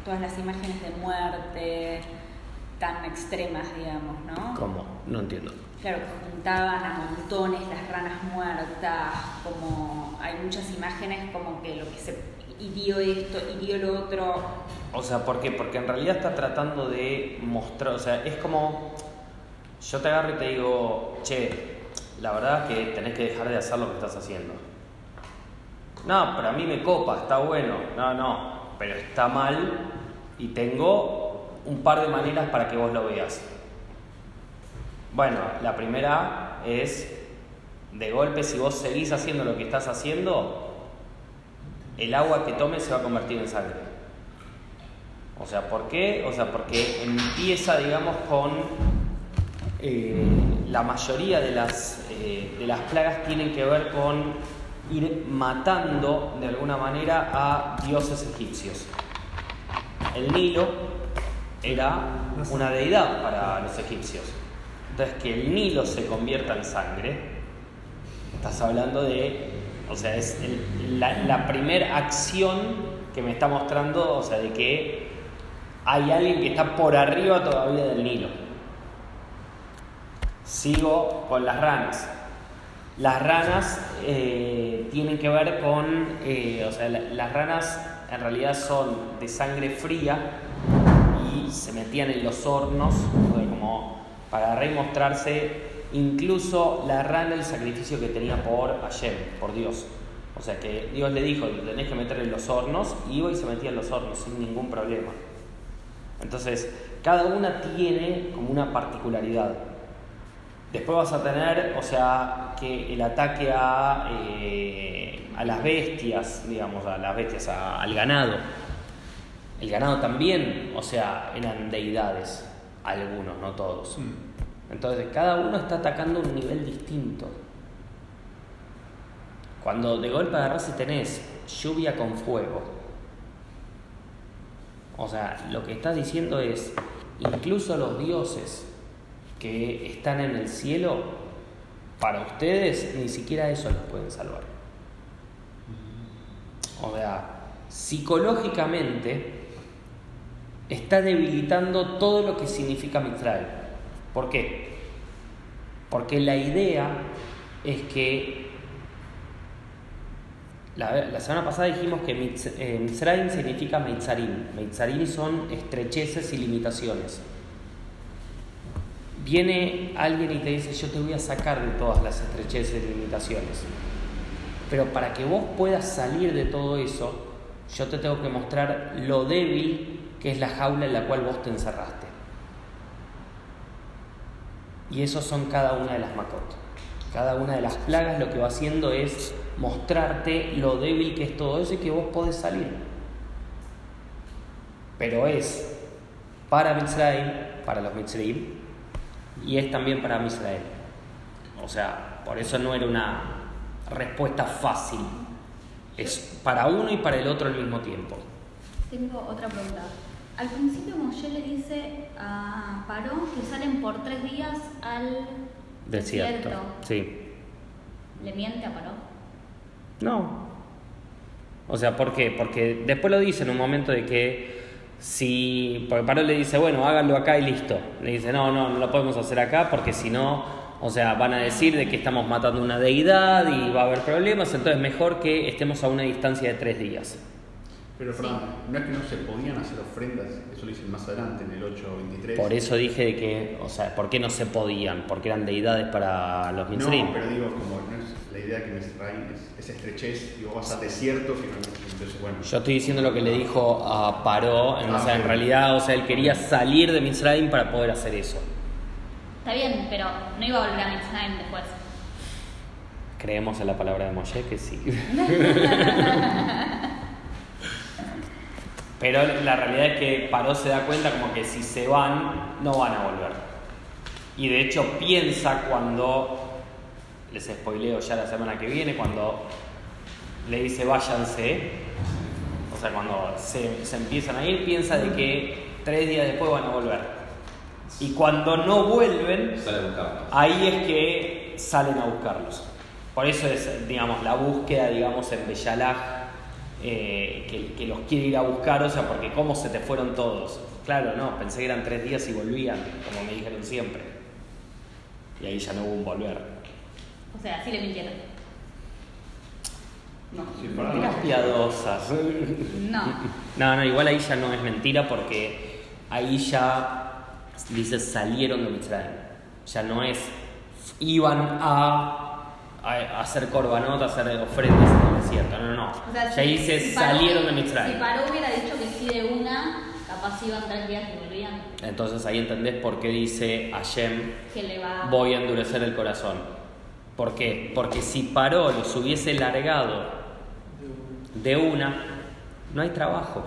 todas las imágenes de muerte tan extremas, digamos, no? ¿Cómo? No entiendo. Claro, juntaban a montones las ranas muertas, como hay muchas imágenes como que lo que se hirió esto, hirió lo otro. O sea, ¿por qué? Porque en realidad está tratando de mostrar, o sea, es como yo te agarro y te digo, che, la verdad es que tenés que dejar de hacer lo que estás haciendo. No, pero a mí me copa, está bueno. No, no, pero está mal y tengo un par de maneras para que vos lo veas. Bueno, la primera es, de golpe, si vos seguís haciendo lo que estás haciendo, el agua que tomes se va a convertir en sangre. O sea, ¿por qué? O sea, porque empieza, digamos, con eh, la mayoría de las, eh, de las plagas tienen que ver con ir matando de alguna manera a dioses egipcios. El Nilo era una deidad para los egipcios. Entonces, que el Nilo se convierta en sangre, estás hablando de, o sea, es el- la, la primera acción que me está mostrando, o sea, de que hay alguien que está por arriba todavía del Nilo. Sigo con las ranas. Las ranas eh, tienen que ver con, eh, o sea, la- las ranas en realidad son de sangre fría se metían en los hornos, como para remostrarse incluso la rana el sacrificio que tenía por Hashem, por Dios. O sea que Dios le dijo, lo tenés que meter en los hornos, y iba y se metía en los hornos sin ningún problema. Entonces, cada una tiene como una particularidad. Después vas a tener, o sea, que el ataque a, eh, a las bestias, digamos, a las bestias, al ganado. El ganado también, o sea, eran deidades, algunos, no todos. Entonces, cada uno está atacando un nivel distinto. Cuando de golpe agarrás y tenés lluvia con fuego, o sea, lo que estás diciendo es, incluso los dioses que están en el cielo, para ustedes ni siquiera eso los pueden salvar. O sea, psicológicamente está debilitando todo lo que significa Mitzrayim. ¿Por qué? Porque la idea es que la, semana pasada dijimos que Mitz- eh, significa Meitzarim. Meitzarim son estrecheces y limitaciones. Viene alguien y te dice, yo te voy a sacar de todas las estrecheces y limitaciones. Pero para que vos puedas salir de todo eso, yo te tengo que mostrar lo débil que es la jaula en la cual vos te encerraste. Y esos son cada una de las makot. Cada una de las plagas lo que va haciendo es mostrarte lo débil que es todo eso y que vos podés salir. Pero es para Mitzrayim, para los Mitzrayim, y es también para Israel. O sea, por eso no era una respuesta fácil. Es para uno y para el otro al mismo tiempo. Tengo otra pregunta. Al principio Moshe le dice a Paró que salen por tres días al Desierto. desierto. Sí. ¿Le miente a Paró? No. O sea, ¿por qué? Porque después lo dice en un momento de que si. Porque Paró le dice, bueno, háganlo acá y listo. Le dice, no, no, no lo podemos hacer acá porque si no, o sea, van a decir de que estamos matando una deidad y va a haber problemas, entonces mejor que estemos a una distancia de tres días. Pero no es que no se podían hacer ofrendas, eso lo dicen más adelante en el 8.23. Por eso dije de que, o sea, ¿por qué no se podían? Porque eran deidades para los Mitzrim. No, pero digo, como no es la idea que Misraim es, es estrechez y vos vas al desierto, finalmente, entonces bueno. Yo estoy diciendo lo que le dijo a Paró, en, o sea, en Ah, realidad, o sea, él quería salir de Mitzrayim para poder hacer eso. Está bien, pero no iba a volver a Mitzrayim después. Creemos en la palabra de Moshe que sí. *laughs* *laughs* Pero la realidad es que Paró se da cuenta como que si se van, no van a volver. Y de hecho piensa cuando, les spoileo ya la semana que viene, cuando le dice váyanse, o sea, cuando se, se empiezan a ir, piensa de que tres días después van a volver. Y cuando no vuelven, ahí es que salen a buscarlos. Por eso es, digamos, la búsqueda, digamos, en Bellalaj, eh, que, que los quiere ir a buscar, o sea, porque ¿cómo se te fueron todos? Claro, no, pensé que eran tres días y volvían, como me dijeron siempre. Y ahí ya no hubo un volver. O sea, sí le mintieron. No. Sí, Mentiras piadosas. No. No, no, igual ahí ya no es mentira porque ahí ya dice salieron de Mitzrayim. Ya no es iban a, a hacer corbanot, a hacer ofrendas en el desierto. No, no, no. O sea, ya dice si salieron de Mitzrayim. Si Paró hubiera dicho que sí de una, capaz iban tres días y volvían. Entonces ahí entendés por qué dice Hashem Que le va. voy a endurecer el corazón. ¿Por qué? Porque si Paró los hubiese largado de una, no hay trabajo.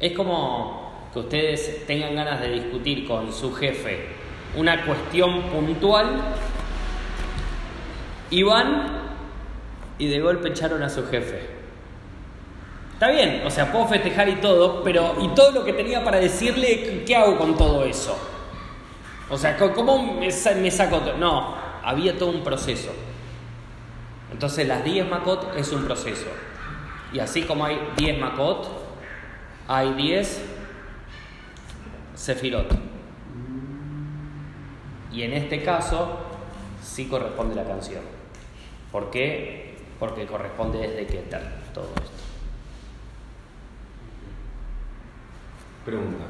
Es como que ustedes tengan ganas de discutir con su jefe una cuestión puntual y van y de golpe echaron a su jefe. Está bien, o sea, puedo festejar y todo, pero ¿y todo lo que tenía para decirle, qué hago con todo eso? O sea, ¿cómo me saco todo? No, había todo un proceso. Entonces las 10 Makot es un proceso. Y así como hay 10 Makot, hay 10 Sefirot. Y en este caso sí corresponde la canción. ¿Por qué? Porque corresponde desde Keter todo esto. Pregunta.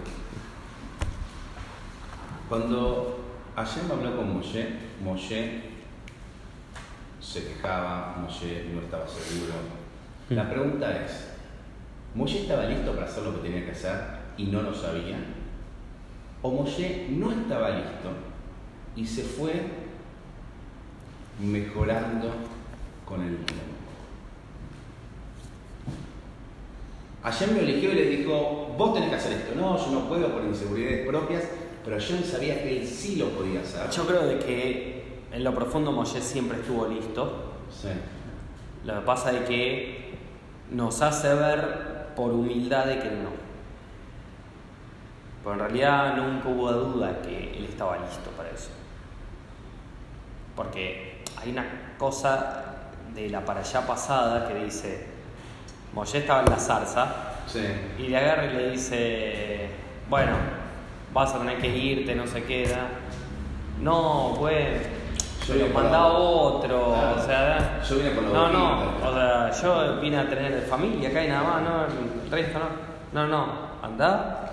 Cuando Hashem habló con Moshe, Moshe se quejaba, Moshe no estaba seguro. La pregunta es, ¿Moshe estaba listo para hacer lo que tenía que hacer y no lo sabía? ¿O Moshe no estaba listo y se fue mejorando con el tiempo? Hashem lo eligió y le dijo, vos tenés que hacer esto. No, yo no puedo por inseguridades propias, pero Hashem sabía que él sí lo podía hacer. Yo creo de que en lo profundo Moshe siempre estuvo listo. Sí. Lo que pasa es que nos hace ver por humildad de que no. Pero en realidad nunca hubo duda que él estaba listo para eso. Porque hay una cosa de la para allá pasada que dice, Moshe estaba en la zarza Sí. y le agarra y le dice, bueno, vas a tener que irte, no se queda. No, bueno, Yo lo otro, o sea, Yo vine por lo no, no, o sea, yo vine a tener familia acá y nada más, no, el resto no. No, no, anda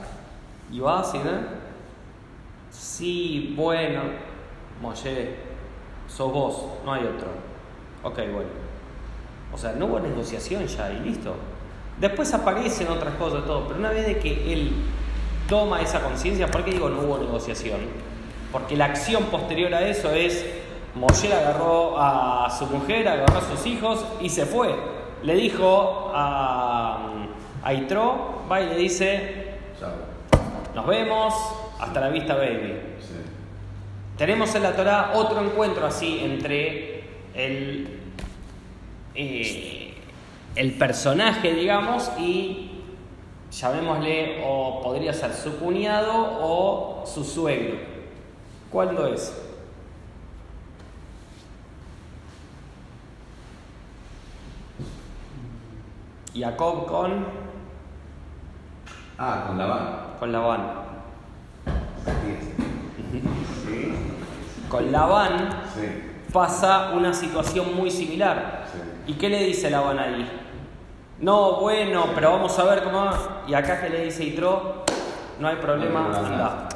y vas y ¿no? Sí, bueno, Moshe, sos vos, no hay otro. Ok, bueno. O sea, no hubo negociación ya y listo. Después aparecen otras cosas, todo, pero una vez de que él toma esa conciencia, ¿por qué digo no hubo negociación? Porque la acción posterior a eso es, Moshe agarró a su mujer, agarró a sus hijos y se fue. Le dijo a, a Itro, va y le dice, nos vemos, hasta la vista baby. Tenemos en la Torah otro encuentro así entre el, eh, el personaje, digamos, y llamémosle, o podría ser su cuñado o su suegro. ¿Cuándo es? Jacob con, Ah, con la van. con Labán. Sí. Con Labán Sí. pasa una situación muy similar. Sí. ¿Y qué le dice Labán ahí? No, bueno, pero vamos a ver cómo va. Y acá que le dice Itro, no hay problema, No anda.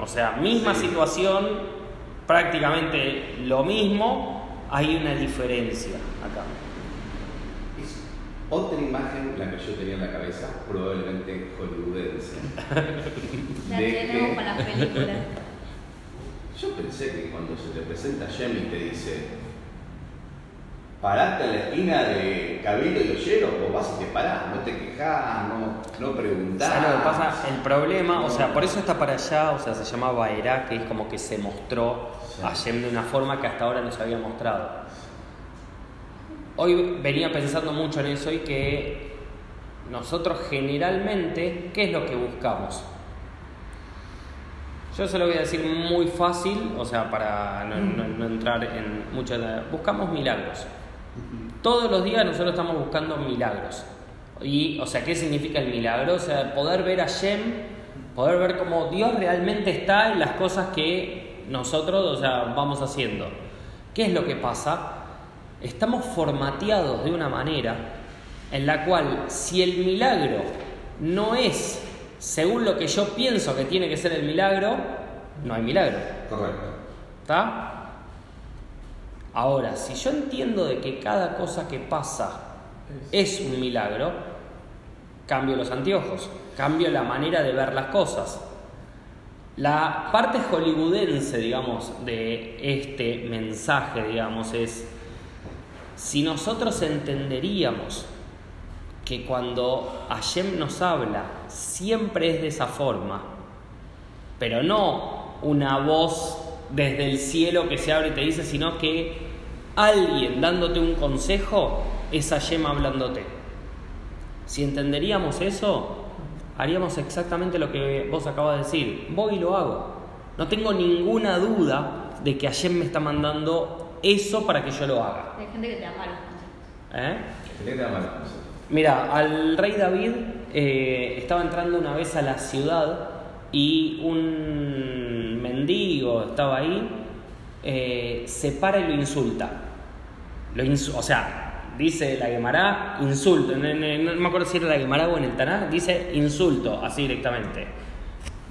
O sea, misma situación, prácticamente lo mismo, hay una diferencia acá. Otra imagen la que yo tenía en la cabeza, probablemente hollywoodense. *laughs* La de tenemos que- con las películas. *laughs* Yo pensé que cuando se te presenta Jem y te dice, parate en la esquina de Cabildo y Ollero, vos vas y te parás, no te quejás, no, no preguntás. ¿Sabes lo que pasa? El problema, o sea, por eso está para allá, o sea, se llama Baerá, que es como que se mostró Sí. a Yem de una forma que hasta ahora no se había mostrado. Hoy venía pensando mucho en eso y que nosotros generalmente, ¿qué es lo que buscamos? Yo se lo voy a decir muy fácil, o sea, para no, no- no entrar en mucho... Buscamos milagros. Todos los días nosotros estamos buscando milagros. Y, o sea, ¿qué significa el milagro? O sea, poder ver a Shem, poder ver cómo Dios realmente está en las cosas que nosotros, o sea, vamos haciendo. ¿Qué es lo que pasa? Estamos formateados de una manera en la cual si el milagro no es según lo que yo pienso que tiene que ser el milagro, no hay milagro. Correcto. ¿Está? Ahora, si yo entiendo de que cada cosa que pasa es un milagro, cambio los anteojos, cambio la manera de ver las cosas. La parte hollywoodense, digamos, de este mensaje, digamos, es si nosotros entenderíamos que cuando Hashem nos habla siempre es de esa forma, pero no una voz desde el cielo que se abre y te dice, sino que alguien dándote un consejo es Hashem hablándote. Si entenderíamos eso, haríamos exactamente lo que vos acabas de decir. Voy y lo hago. No tengo ninguna duda de que Hashem me está mandando eso para que yo lo haga. Hay gente que te da malos consejos. ¿Eh? ¿Qué te da? Mira, al rey David eh, estaba entrando una vez a la ciudad y un mendigo estaba ahí, eh, se para y lo insulta. Lo insu- o sea, dice la Gemara, insulto. No, no- no me acuerdo si era la Gemara o en el Taná, dice insulto, así directamente.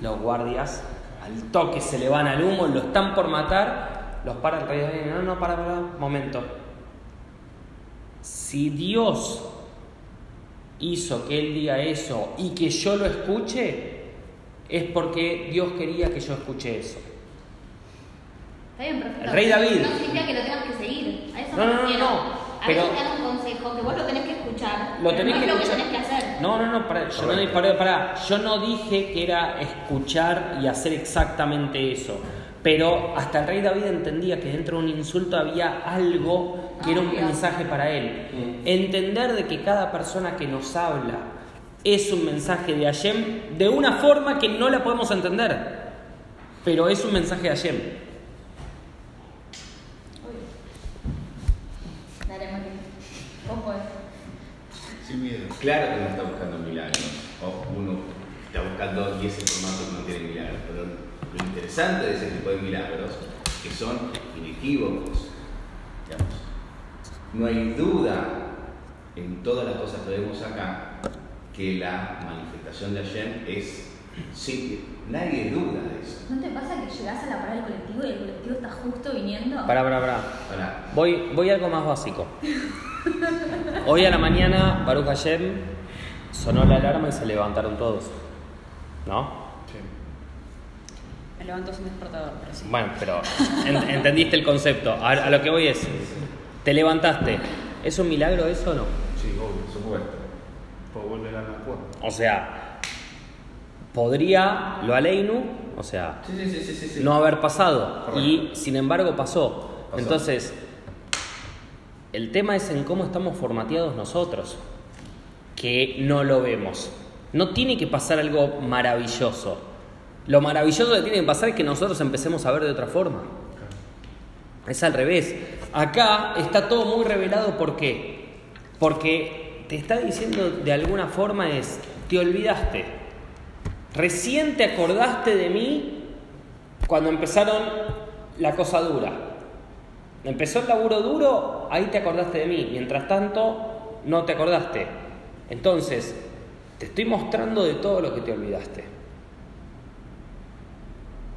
Los guardias, al toque se le van al humo, lo están por matar, los para el rey David. No, no, para, para, momento. Si Dios hizo que él diga eso y que yo lo escuche, es porque Dios quería que yo escuche eso. Está bien, perfecto. El rey David. No significa que lo tengas que seguir. A eso No, no, no, no, A pero- veces te dan un consejo que vos lo tenés que escuchar. Lo pero tenés no que es lo que escuchar. tenés que hacer. No, no, no, pará, yo, no, pará, pará, yo no dije que era escuchar y hacer exactamente eso. Pero hasta el rey David entendía que dentro de un insulto había algo que era un mensaje para él. Entender de que cada persona que nos habla es un mensaje de Hashem de una forma que no la podemos entender. Pero es un mensaje de Hashem. Sin miedo. Claro que no está buscando milagros. O uno está buscando y ese formato que no tiene milagros. Pero lo interesante de ese tipo de milagros que son inequívocos. digamos. No hay duda en todas las cosas que vemos acá que la manifestación de Hashem es sí, nadie duda de eso. ¿No te pasa que llegás a la parada del colectivo y el colectivo está justo viniendo? Pará, pará, pará. Voy, voy a algo más básico. Hoy a la mañana, Baruch Hashem, sonó la alarma y se levantaron todos. ¿No? Me levanto sin despertador, pero sí. Bueno, pero en- entendiste el concepto. A, a lo que voy es, te levantaste. ¿Es un milagro eso o no? Sí, obvio. por supuesto. Puedo volver a la cuerda. O sea, podría lo aleinu, o sea, Sí, sí, sí, sí, sí, sí. no haber pasado. Correcto. Y sin embargo pasó. Pasó. Entonces, el tema es en cómo estamos formateados nosotros, que no lo vemos. No tiene que pasar algo maravilloso. Lo maravilloso que tiene que pasar es que nosotros empecemos a ver de otra forma. Es al revés. Acá está todo muy revelado. ¿Por qué? Porque te está diciendo de alguna forma es, te olvidaste. Recién te acordaste de mí cuando empezaron la cosa dura. Empezó el laburo duro, ahí te acordaste de mí. Mientras tanto, no te acordaste. Entonces, te estoy mostrando de todo lo que te olvidaste.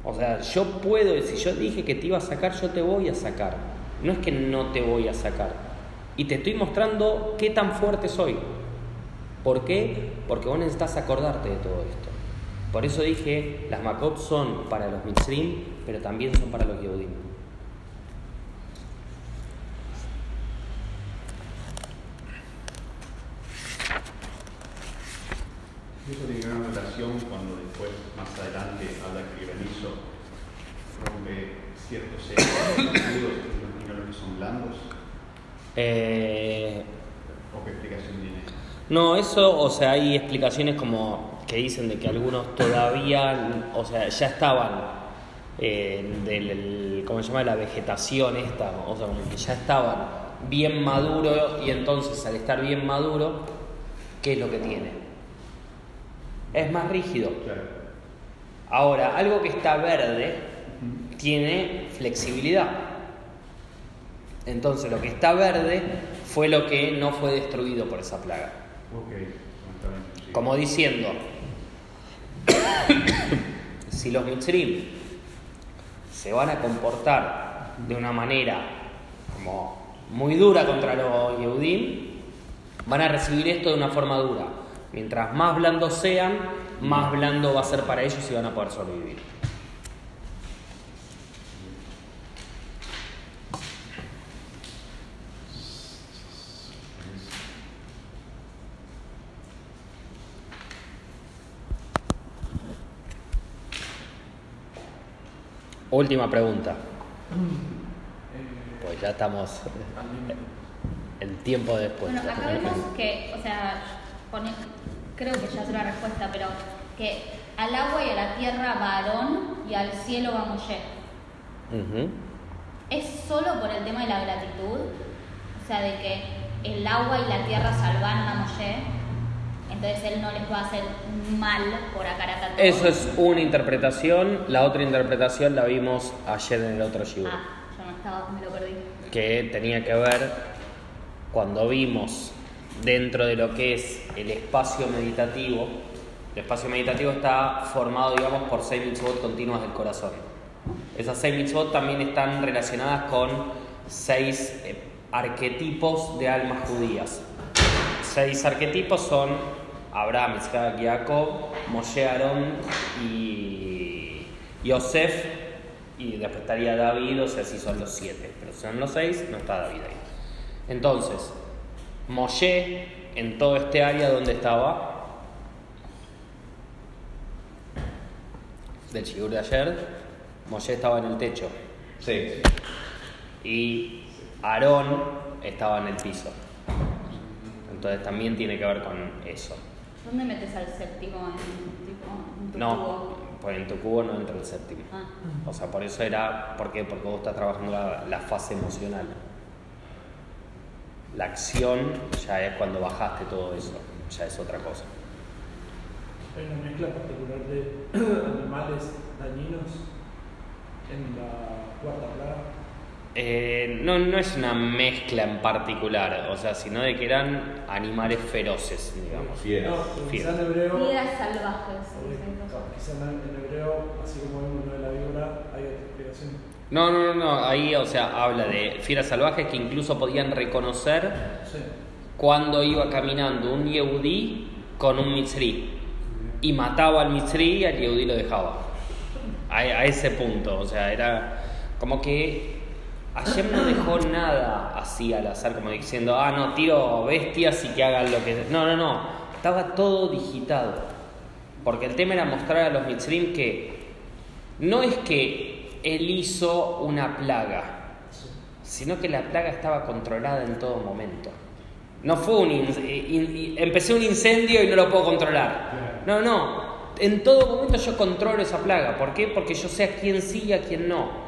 O sea, yo puedo, si yo dije que te iba a sacar, yo te voy a sacar. No es que no te voy a sacar. Y te estoy mostrando qué tan fuerte soy. ¿Por qué? Porque vos necesitas acordarte de todo esto. Por eso dije, las Makot son para los Mitzrim, pero también son para los Yehudim. Eso tiene gran relación cuando después, más adelante, habla que rompe ciertos *coughs* los que son blandos. Eh, ¿O qué explicación tiene? no, eso, o sea, hay explicaciones como que dicen de que algunos todavía, o sea, ya estaban eh, del, el- ¿cómo se llama? La vegetación esta, o sea, como que ya estaban bien maduros y entonces al estar bien maduro, ¿qué es lo que tiene? Es más rígido. Ahora, algo que está verde tiene flexibilidad. Entonces, lo que está verde fue lo que no fue destruido por esa plaga. Sí. Como diciendo, *coughs* si los Mitzrim se van a comportar de una manera como muy dura contra los Yehudim, van a recibir esto de una forma dura. Mientras más blandos sean, más blando va a ser para ellos y van a poder sobrevivir. Última pregunta. Eh, Pues ya estamos en tiempo después. Bueno, acá vemos que, o sea, pone- creo que ya es la respuesta, pero que al agua y a la tierra va Aarón y al cielo va Moshe. Ujú. ¿Es solo por el tema de la gratitud? O sea, de que el agua y la tierra salvan a Moshe, entonces él no les va a hacer mal por acá Eso es una interpretación. La otra interpretación la vimos ayer en el otro Shiur. Ah, yo no estaba, me lo perdí. que tenía que ver cuando vimos dentro de lo que es el espacio meditativo. El espacio meditativo está formado, digamos, por seis mitzvot continuas del corazón. Esas seis mitzvot también están relacionadas con seis eh, arquetipos de almas judías. Seis arquetipos son Abraham, Isaac, Jacob, Moshe, Aarón y Yosef, y después estaría David, o sea, si son los siete, pero si son los seis, no está David ahí. Entonces, Moshe, en todo este área donde estaba, del Shigur de ayer, Moshe estaba en el techo Sí. y Aarón estaba en el piso. Entonces también tiene que ver con eso. ¿Dónde metes al séptimo en, tipo, en tu No, cubo? pues en tu cubo no entra el séptimo. Ah. O sea, por eso era, ¿por qué? Porque vos estás trabajando la, la fase emocional. La acción ya es cuando bajaste todo eso, ya es otra cosa. Hay una mezcla particular de *clears throat* animales dañinos en la cuarta plaga. Eh, no, no es una mezcla en particular, o sea, sino de que eran animales feroces, digamos. Fieras. No, en hebreo. Salvajes. eh, dicen. Quizá en en hebreo, así como vemos lo de la víbora, hay otra explicación. No, no, no, no, ahí, o sea, habla de fieras salvajes que incluso podían reconocer Sí. cuando iba caminando un Yehudí con un Mitzri y mataba al Mitzri y al Yehudí lo dejaba. A, a ese punto, o sea, era como que Hashem no dejó nada así al azar, como diciendo, ah, no, tiro bestias y que hagan lo que. No, no, no, estaba todo digitado. Porque el tema era mostrar a los Mitzrim que no es que él hizo una plaga, sino que la plaga estaba controlada en todo momento. No fue un in- in- empecé un incendio y no lo puedo controlar. No, no. En todo momento yo controlo esa plaga. ¿Por qué? Porque yo sé a quién sí y a quién no.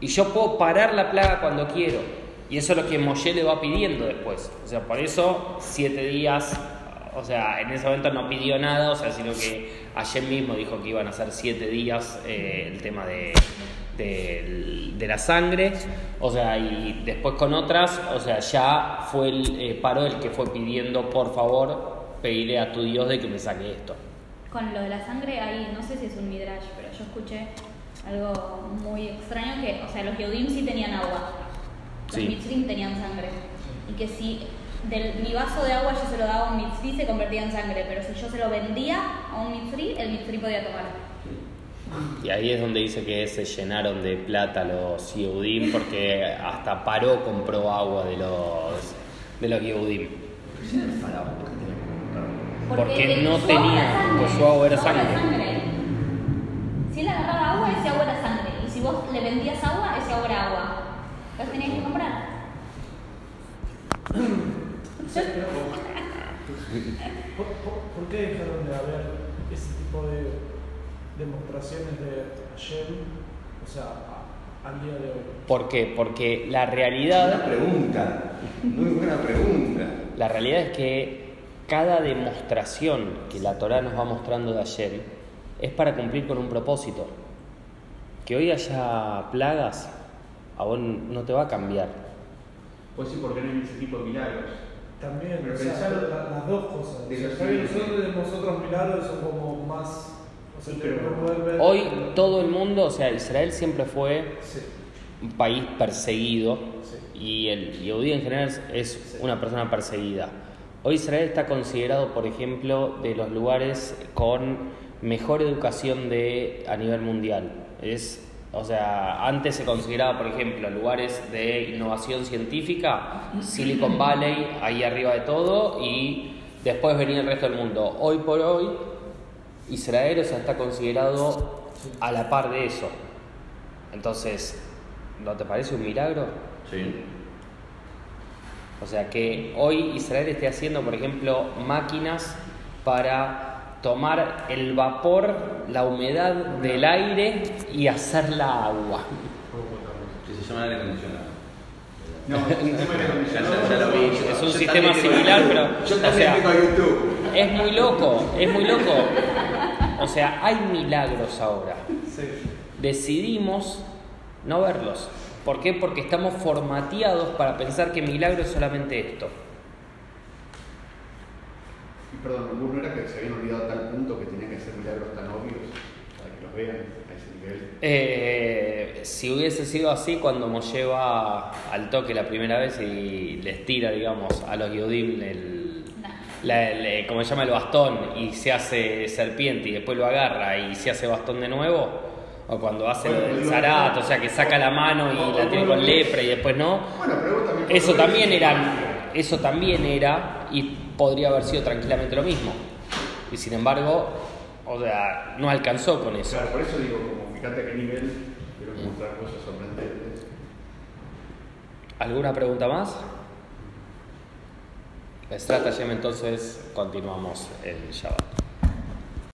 Y yo puedo parar la plaga cuando quiero. Y eso es lo que Moshe le va pidiendo después. O sea, por eso siete días, o sea, en ese momento no pidió nada, o sea, sino que ayer mismo dijo que iban a ser siete días eh, el tema de, del- de la sangre, o sea, y después con otras, o sea, ya fue el, eh, paró el que fue pidiendo, por favor, pedirle a tu Dios de que me saque esto. Con lo de la sangre, ahí no sé si es un midrash, pero yo escuché algo muy extraño que, o sea, los Yehudim sí tenían agua, los Sí. Mitzrim tenían sangre. Y que si del, mi vaso de agua yo se lo daba a un Mitzri, se convertía en sangre, pero si yo se lo vendía a un Mitzri, el Mitzri podía tomar. Y ahí es donde dice que se llenaron de plata los Yehudim, porque hasta Paró compró agua de los, de los Yehudim. Porque el- no tenía, pues su agua era era sangre. Si él agarraba agua, ese agua era sangre. Y si vos le vendías agua, ese agua era agua. Entonces tenías que comprar. ¿Por, por, por qué dejaron de haber ese tipo de demostraciones de Hashem, o sea, al día de hoy? ¿Por qué? Porque la realidad, pregunta. Muy buena pregunta. la realidad es que cada demostración que la Torah nos va mostrando de ayer es para cumplir con un propósito. Que hoy haya plagas, a vos no te va a cambiar. Pues sí, porque no hay ese tipo de milagros. También, Pero o sea, la- las dos cosas. de O sea, nosotros, nosotros milagros son como más. O sea, Sí, puede ver- Hoy todo el mundo, o sea, Israel siempre fue Sí, un país perseguido Sí. y el Yehudí en general es- es una persona perseguida. Hoy Israel está considerado, por ejemplo, de los lugares con mejor educación de, a nivel mundial. Es, o sea, antes se consideraba, por ejemplo, lugares de innovación científica, Silicon Valley, ahí arriba de todo, y después venía el resto del mundo. Hoy por hoy, Israel o sea, está considerado a la par de eso. Entonces, ¿no te parece un milagro? Sí. O sea, que hoy Israel esté haciendo, por ejemplo, máquinas para tomar el vapor, la humedad del aire y hacerla agua. Que se llama aire acondicionado. No, *laughs* Es un sistema similar, pero, Yo o sea- YouTube. Es muy loco, es muy loco. O sea, hay milagros ahora. sí. Decidimos no verlos. ¿Por qué? Porque estamos formateados para pensar que milagro es solamente esto. Y perdón, ¿no era que se habían olvidado a tal punto que tenían que hacer milagros tan obvios para que los vean a ese nivel? Eh, si hubiese sido así cuando Moshe va al toque la primera vez y les tira, digamos, a los Yodim el, Nah. la- el- como se llama el bastón y se hace serpiente y después lo agarra y se hace bastón de nuevo, o cuando hace Bueno, digo, zarat, o sea que saca la mano y la tiene con lepra y después no, Bueno, pero vos también. eso también era, eso también era y podría haber sido tranquilamente lo mismo. Y sin embargo, o sea, no alcanzó con eso. Claro, por eso digo, como fíjate a qué nivel quiero mostrar cosas sorprendentes. ¿Alguna pregunta más? Estrategia, entonces continuamos el Shabbat.